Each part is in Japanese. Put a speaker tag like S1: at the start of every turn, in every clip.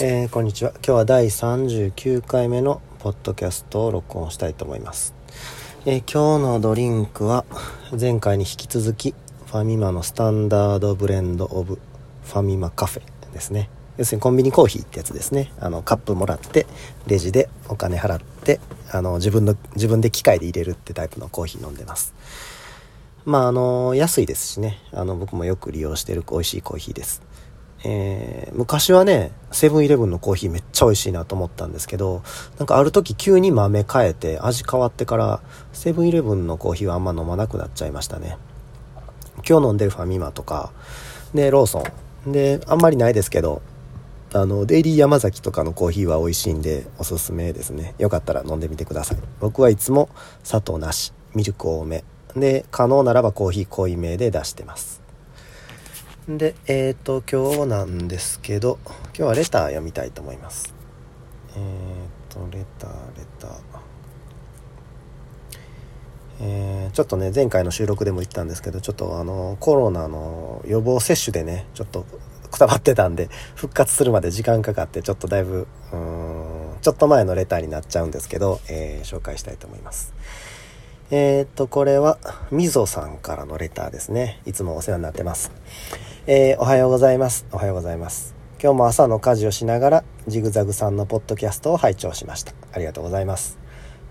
S1: えーこんにちは。今日は第39回目のポッドキャストを録音したいと思います、えー今日のドリンクは前回に引き続きファミマのスタンダードブレンドオブファミマカフェですね。要するにコンビニコーヒーってやつですね。あのカップもらってレジでお金払ってあの自分の自分で機械で入れるってタイプのコーヒー飲んでます。まああの安いですしね。あの僕もよく利用してる美味しいコーヒーです。えー昔はねセブンイレブンのコーヒーめっちゃ美味しいなと思ったんですけどなんかある時急に豆変えて味変わってからセブンイレブンのコーヒーはあんま飲まなくなっちゃいましたね。今日飲んでるファミマとかでローソン。であんまりないですけどあのデイリー山崎とかのコーヒーは美味しいんでおすすめですね。よかったら飲んでみてください。僕はいつも砂糖なしミルク多め。で可能ならばコーヒー濃いめで出してます。でえっ、と今日なんですけど今日はレター読みたいと思います。えっ、とレターレター。えーちょっとね前回の収録でも言ったんですけどちょっとあのコロナの予防接種でねちょっとくたばってたんで復活するまで時間かかってちょっとだいぶうんちょっと前のレターになっちゃうんですけど、えー紹介したいと思います。え、っとこれはみぞさんからのレターですね。いつもお世話になってます。えーおはようございます。おはようございます。今日も朝の家事をしながらジグザグさんのポッドキャストを拝聴しました。ありがとうございます。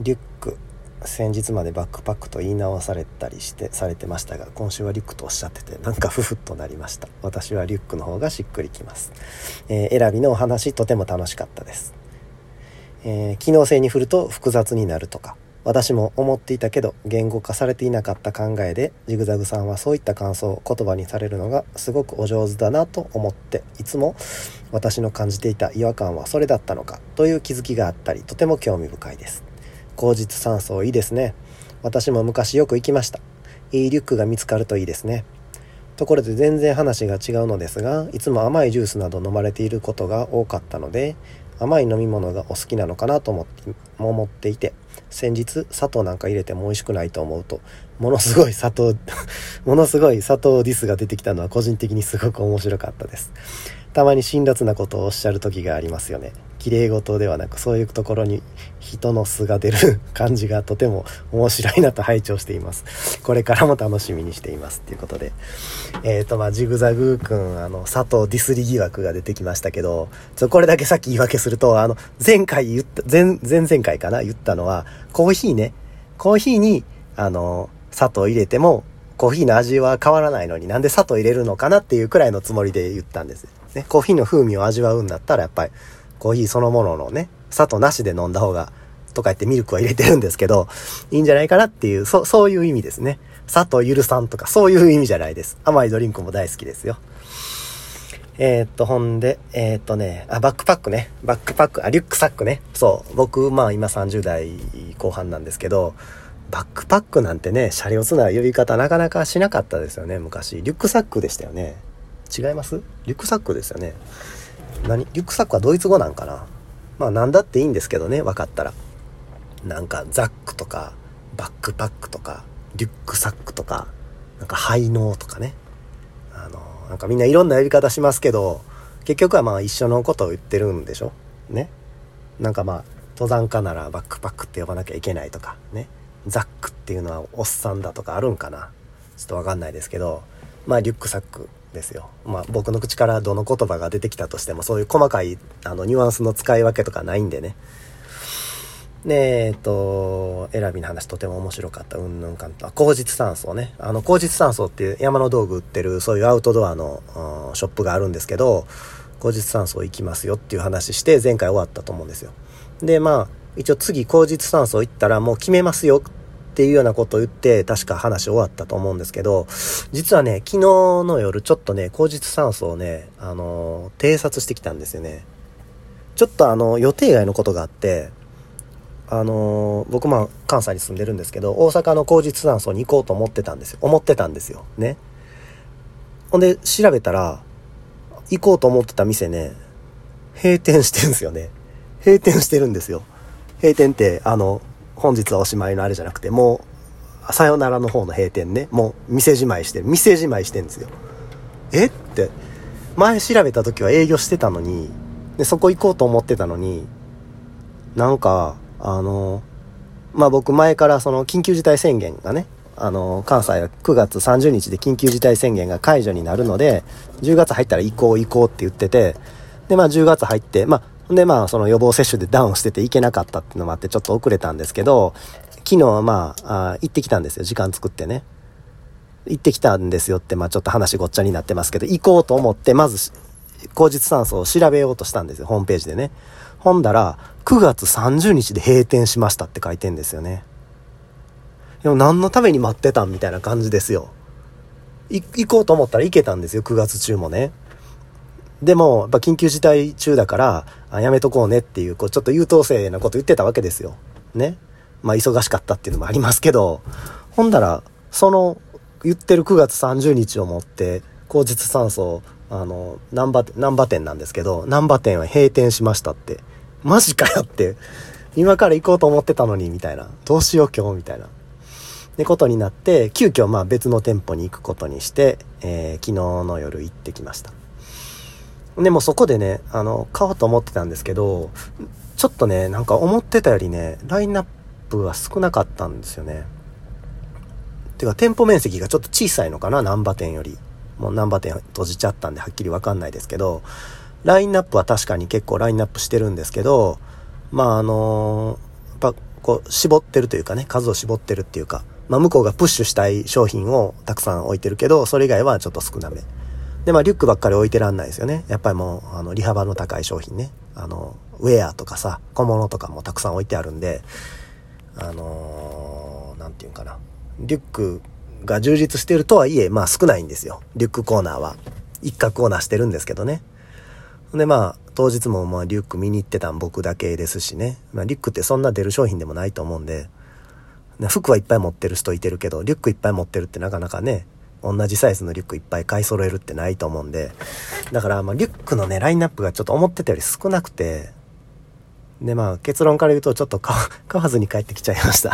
S1: リュック先日までバックパックと言い直されたりしてされてましたが今週はリュックとおっしゃっててなんかふふっとなりました。私はリュックの方がしっくりきます、えー選びのお話とても楽しかったです、えー機能性に振ると複雑になるとか。私も思っていたけど言語化されていなかった考えでジグザグさんはそういった感想を言葉にされるのがすごくお上手だなと思っていつも私の感じていた違和感はそれだったのかという気づきがあったりとても興味深いです。口実酸素いいですね。私も昔よく行きました。いいリュックが見つかるといいですね。ところで全然話が違うのですがいつも甘いジュースなど飲まれていることが多かったので甘い飲み物がお好きなのかなと思って思っていて先日砂糖なんか入れても美味しくないと思うとものすごい砂糖 ものすごい砂糖ディスが出てきたのは個人的にすごく面白かったです。たまに辛辣なことをおっしゃる時がありますよね。綺麗事ではなくそういうところに人の素が出る感じがとても面白いなと拝聴しています。これからも楽しみにしていますっていうことで。えっ、とまあジグザグくんあの佐藤ディスリ疑惑が出てきましたけどちょこれだけさっき言い訳するとあの前回言った前前々回かな言ったのはコーヒーね。コーヒーにあの砂糖入れてもコーヒーの味は変わらないのになんで砂糖入れるのかなっていうくらいのつもりで言ったんですねコーヒーの風味を味わうんだったらやっぱりコーヒーそのもののね砂糖なしで飲んだ方がとか言ってミルクは入れてるんですけどいいんじゃないかなっていうそそういう意味ですね砂糖許さんとかそういう意味じゃないです甘いドリンクも大好きですよえー、っと、ほんで、えー、っとね、あ、バックパックね。バックパック、あ、リュックサックね。そう。僕、まあ今30代後半なんですけど、バックパックなんてね、車両つな呼び方なかなかしなかったですよね、昔。リュックサックでしたよね。違います？リュックサックですよね。何？リュックサックはドイツ語なんかな？まあなんだっていいんですけどね、分かったら。なんか、ザックとか、バックパックとか、リュックサックとか、なんか、ハイノーとかね。あの、なんかみんないろんな呼び方しますけど、結局はまあ一緒のことを言ってるんでしょ？ね？なんかまあ、登山家ならバックパックって呼ばなきゃいけないとか、ね？ザックっていうのはおっさんだとかあるんかな？ちょっとわかんないですけど、まあリュックサックですよ。まあ僕の口からどの言葉が出てきたとしても、そういう細かいあのニュアンスの使い分けとかないんでね。で、えっと、選びの話とても面白かった。うんぬんかんと。あ口実酸素ね。あの、口実酸素っていう山の道具売ってる、そういうアウトドアの、うんショップがあるんですけど、口実酸素行きますよっていう話して、前回終わったと思うんですよ。で、まあ、一応次、口実酸素行ったらもう決めますよっていうようなことを言って、確か話終わったと思うんですけど、実はね、昨日の夜ちょっとね、口実酸素をね、あの、偵察してきたんですよね。ちょっとあの、予定外のことがあって、あの僕まあ関西に住んでるんですけど大阪の口実酸素に行こうと思ってたんですよ。思ってたんですよ。ね。ほんで調べたら行こうと思ってた店ね閉店してるんですよね。閉店してるんですよ。閉店ってあの本日はおしまいのあれじゃなくてもうさよならの方の閉店ね。もう店じまいしてる店じまいしてるんですよ。え？って。前調べた時は営業してたのにで、そこ行こうと思ってたのに、なんか、あの、まあ僕前からその緊急事態宣言がね、あの、関西は9月30日で緊急事態宣言が解除になるので、10月入ったら行こう行こうって言ってて、で、まあ10月入って、まあ、でまあその予防接種でダウンしてて行けなかったっていうのもあってちょっと遅れたんですけど、昨日はまあ、あ行ってきたんですよ。時間作ってね。行ってきたんですよって、まあちょっと話ごっちゃになってますけど、行こうと思って、まず、口実酸素を調べようとしたんですよ。ホームページでね。ほんだら、9月30日で閉店しましたって書いてんですよね。でも何のために待ってたんみたいな感じですよ。行こうと思ったら行けたんですよ、9月中もね。でも、やっぱ緊急事態中だから、やめとこうねっていう、こう、ちょっと優等生なこと言ってたわけですよ。ね。まあ、忙しかったっていうのもありますけど、ほんだら、その、言ってる9月30日をもって、口実酸素、あの、難波、難波店なんですけど、難波店は閉店しましたって。マジかよって。今から行こうと思ってたのに、みたいな。どうしよう今日、みたいな。ってことになって、急遽まあ別の店舗に行くことにして、えー、昨日の夜行ってきました。でもそこでね、あの、買おうと思ってたんですけど、ちょっとね、なんか思ってたよりね、ラインナップが少なかったんですよね。てか店舗面積がちょっと小さいのかな、難波店より。もう難波店閉じちゃったんではっきりわかんないですけど、ラインナップは確かに結構ラインナップしてるんですけど、まああのー、やっぱこう絞ってるというかね、数を絞ってるっていうか、まあ、向こうがプッシュしたい商品をたくさん置いてるけど、それ以外はちょっと少なめ。で、まあ、リュックばっかり置いてらんないですよね。やっぱりもう、あの、利幅の高い商品ね。あの、ウェアとかさ、小物とかもたくさん置いてあるんで、あのー、なんていうんかな。リュックが充実してるとはいえ、まあ少ないんですよ。リュックコーナーは。一角をなしてるんですけどね。で、まあ、当日もまあリュック見に行ってたん僕だけですしね。まあ、リュックってそんな出る商品でもないと思うんで、服はいっぱい持ってる人いてるけど、リュックいっぱい持ってるってなかなかね、同じサイズのリュックいっぱい買い揃えるってないと思うんで、だからまあリュックのね、ラインナップがちょっと思ってたより少なくて、でまあ結論から言うとちょっと 買わずに帰ってきちゃいました。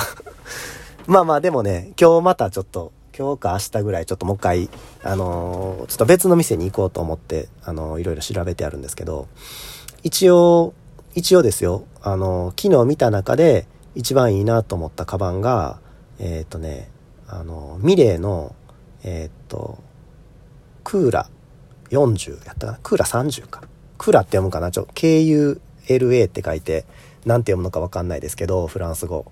S1: まあまあでもね、今日またちょっと、今日か明日ぐらいちょっともう一回、あのー、ちょっと別の店に行こうと思って、あのー、いろいろ調べてあるんですけど、一応、一応ですよ、あのー、昨日見た中で、一番いいなと思ったカバンが、えっ、ー、とね、あの、ミレーの、えっ、と、クーラ40やったかな？クーラ30か。クーラって読むかな？ちょ、KULA って書いて、なんて読むのかわかんないですけど、フランス語。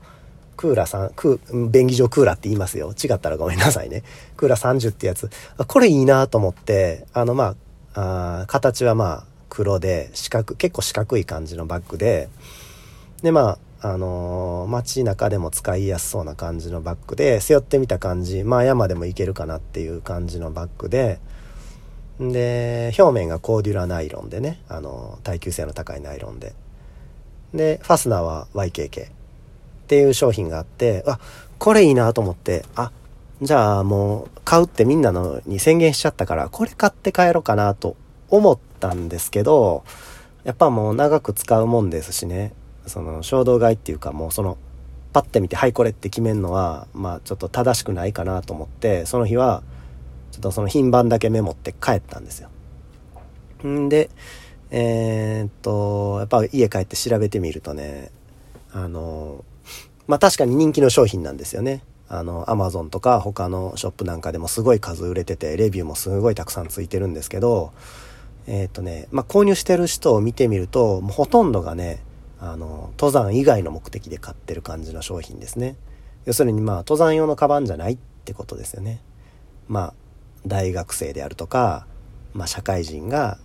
S1: クーラさん、クー、便宜上クーラって言いますよ。違ったらごめんなさいね。クーラ30ってやつ。これいいなと思って、あの、まあ、あ形はまあ、黒で、四角、結構四角い感じのバッグで、で、まあ、あのー、街中でも使いやすそうな感じのバッグで、背負ってみた感じ、まあ山でも行けるかなっていう感じのバッグで、で、表面がコーデュラナイロンでね、あのー、耐久性の高いナイロンで。で、ファスナーは YKK っていう商品があって、あ、これいいなと思って、あ、じゃあもう買うってみんなのに宣言しちゃったから、これ買って帰ろうかなと思ったんですけど、やっぱもう長く使うもんですしね。その衝動買いっていうかもうそのパッて見てはいこれって決めるのはまあちょっと正しくないかなと思ってその日はちょっとその品番だけメモって帰ったんですよ。んでえー、っとやっぱ家帰って調べてみるとねあのまあ確かに人気の商品なんですよね。あの、アマゾンとか他のショップなんかでもすごい数売れてて、レビューもすごいたくさんついてるんですけど、えっ、とね、まあ、購入してる人を見てみると、もうほとんどがね、あの、登山以外の目的で買ってる感じの商品ですね。要するにまあ、登山用のカバンじゃないってことですよね。まあ、大学生であるとか、まあ、社会人が、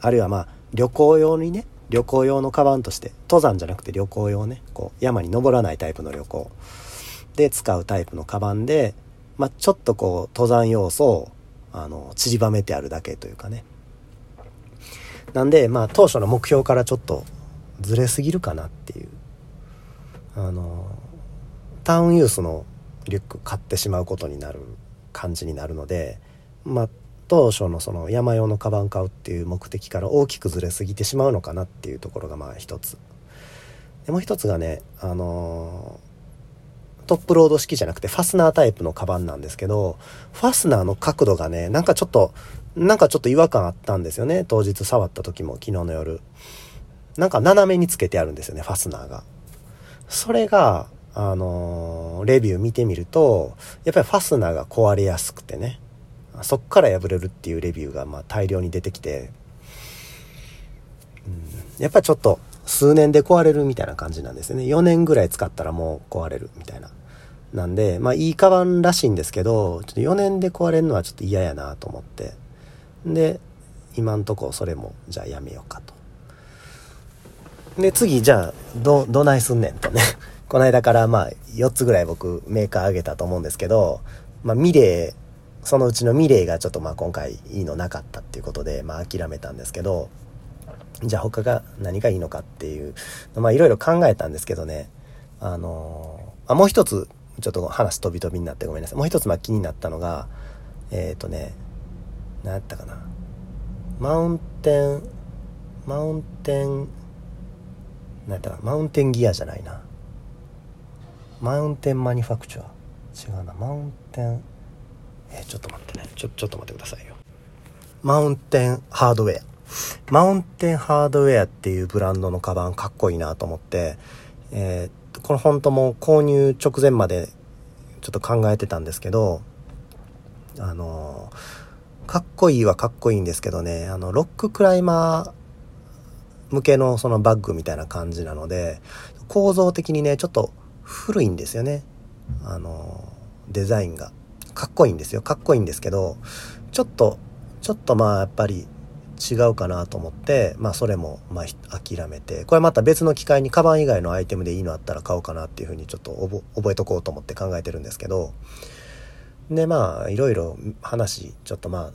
S1: あるいはまあ、旅行用にね、旅行用のカバンとして、登山じゃなくて旅行用ね、こう、山に登らないタイプの旅行で使うタイプのカバンで、まあ、ちょっとこう、登山要素を、あの、散りばめてあるだけというかね。なんで、まあ、当初の目標からちょっとずれすぎるかなっていうあのタウンユースのリュック買ってしまうことになる感じになるのでまあ当初のその山用のカバン買うっていう目的から大きくずれすぎてしまうのかなっていうところがまあ一つでもう一つがねあのトップロード式じゃなくてファスナータイプのカバンなんですけど、ファスナーの角度がね、なんかちょっと、なんかちょっと違和感あったんですよね。当日触った時も、昨日の夜。なんか斜めにつけてあるんですよね、ファスナーが。それが、あのー、レビュー見てみると、やっぱりファスナーが壊れやすくてね、そっから破れるっていうレビューがまあ大量に出てきて、やっぱちょっと数年で壊れるみたいな感じなんですよね。4年ぐらい使ったらもう壊れるみたいな。なんで、まあいいカバンらしいんですけど、ちょっと4年で壊れるのはちょっと嫌やなと思って。で、今んとこそれもじゃあやめようかと。で、次、じゃあ、ど、どないすんねんとね。この間からまあ、4つぐらい僕、メーカーあげたと思うんですけど、まあ、ミレー、そのうちのミレーがちょっとまあ今回いいのなかったっていうことで、まあ諦めたんですけど、じゃあ他が何がいいのかっていう、まあいろいろ考えたんですけどね、あのー、あ、もう一つ、ちょっと話飛び飛びになってごめんなさい。もう一つまあ気になったのが、えっ、ー、とね、何やったかな。マウンテン、マウンテン、何やったかマウンテンギアじゃないな。マウンテンマニファクチャー。違うな。マウンテン、え、ちょっと待ってね。ちょ、ちょっと待ってくださいよ。マウンテンハードウェア。マウンテンハードウェアっていうブランドのカバンかっこいいなと思って、えー、この本当も購入直前までちょっと考えてたんですけど、あのー、かっこいいはかっこいいんですけどね、あの、ロッククライマー向けのそのバッグみたいな感じなので、構造的にね、ちょっと古いんですよね。あの、デザインが。かっこいいんですよ。かっこいいんですけど、ちょっと、ちょっとまあやっぱり違うかなと思って、まあそれもまあ諦めて、これまた別の機会にカバン以外のアイテムでいいのあったら買おうかなっていうふうにちょっと覚えとこうと思って考えてるんですけど、でまあいろいろ話、ちょっとま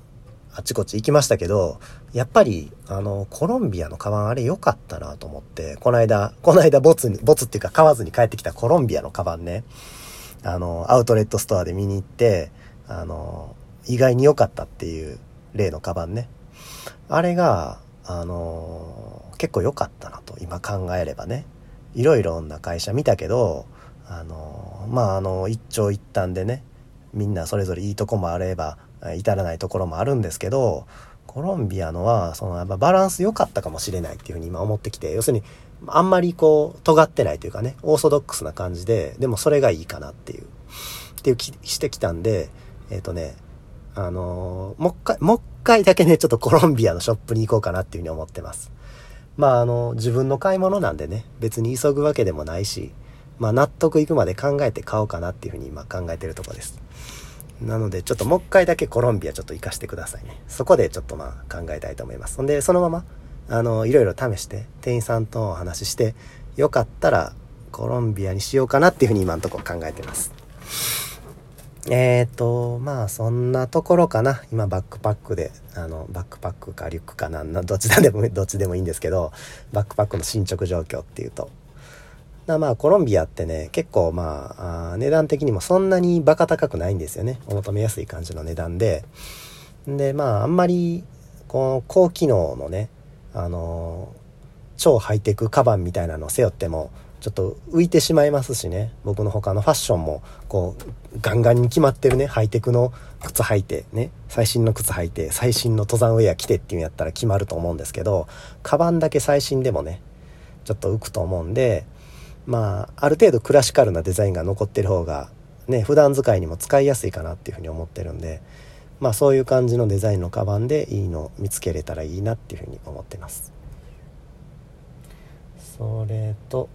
S1: ああちこち行きましたけど、やっぱり、あの、コロンビアのカバンあれ良かったなと思って、この間、この間ボツに、ボツっていうか買わずに帰ってきたコロンビアのカバンね、あの、アウトレットストアで見に行って、あの、意外に良かったっていう例のカバンね。あれが、あの、結構良かったなと、今考えればね。いろいろな会社見たけど、あの、まあ、あの、一長一短でね、みんなそれぞれいいとこもあれば、至らないところもあるんですけど、コロンビアのは、そのやっぱバランス良かったかもしれないっていうふうに今思ってきて、要するに、あんまりこう、尖ってないというかね、オーソドックスな感じで、でもそれがいいかなっていう、っていう気してきたんで、えっ、ー、とね、あのー、もう一回、もう一回だけね、ちょっとコロンビアのショップに行こうかなっていうふうに思ってます。まあ、あの、自分の買い物なんでね、別に急ぐわけでもないし、まあ、納得いくまで考えて買おうかなっていうふうに今考えてるとこです。なので、ちょっともう一回だけコロンビアちょっと行かしてくださいね。そこでちょっとまあ考えたいと思います。ほんで、そのまま、あの、いろいろ試して、店員さんとお話しして、よかったらコロンビアにしようかなっていうふうに今のとこ考えてます。えっ、ー、と、まあそんなところかな。今バックパックで、あの、バックパックかリュックかなんな、どっちでも、どっちでもいいんですけど、バックパックの進捗状況っていうと、まあコロンビアってね、結構まあ値段的にもそんなにバカ高くないんですよね。お求めやすい感じの値段で。で、まああんまり、この高機能のね、あの超ハイテクカバンみたいなのを背負っても、ちょっと浮いてしまいますしね。僕の他のファッションも、こう、ガンガンに決まってるね、ハイテクの靴履いて、ね、最新の靴履いて、最新の登山ウェア着てっていうんやったら決まると思うんですけど、カバンだけ最新でもね、ちょっと浮くと思うんで、まあ、ある程度クラシカルなデザインが残ってる方が、ね、普段使いにも使いやすいかなっていうふうに思ってるんで、まあそういう感じのデザインのカバンでいいの見つけれたらいいなっていうふうに思ってます。それと、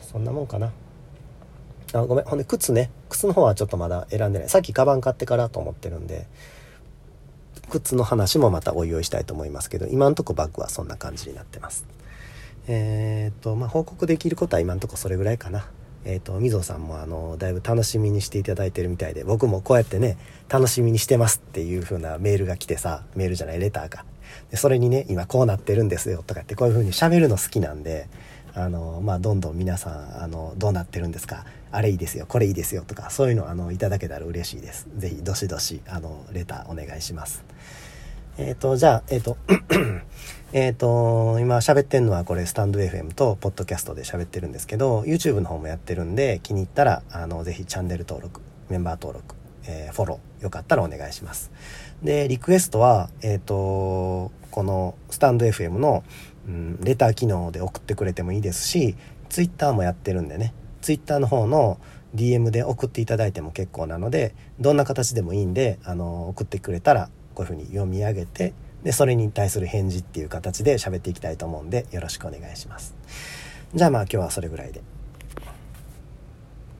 S1: そんなもんかな。あ、ごめん。ほんで、靴ね。靴の方はちょっとまだ選んでない。さっきカバン買ってからと思ってるんで、靴の話もまたおいおいしたいと思いますけど、今んとこバッグはそんな感じになってます。えっ、と、まあ、報告できることは今んとこそれぐらいかな。えっ、と、みぞさんもあの、だいぶ楽しみにしていただいてるみたいで、僕もこうやってね、楽しみにしてますっていう風なメールが来てさ、メールじゃない、レターが。で、それにね、今こうなってるんですよとかってこういう風に喋るの好きなんで、あの、まあ、どんどん皆さん、あの、どうなってるんですかあれいいですよ、これいいですよとか、そういうのあの、いただけたら嬉しいです。ぜひ、どしどし、あの、レターお願いします。えっ、と、じゃあ、えっ、と、えっと、今喋ってんのはこれスタンド FM とポッドキャストで喋ってるんですけど、YouTube の方もやってるんで、気に入ったら、あの、ぜひチャンネル登録、メンバー登録、えー、フォロー、よかったらお願いします。で、リクエストは、えっ、と、このスタンド FM の、うん、レター機能で送ってくれてもいいですし、Twitter もやってるんでね、Twitter の方の DM で送っていただいても結構なので、どんな形でもいいんで、あの、送ってくれたら、こういうふうに読み上げて、で、それに対する返事っていう形で喋っていきたいと思うんで、よろしくお願いします。じゃあまあ今日はそれぐらいで。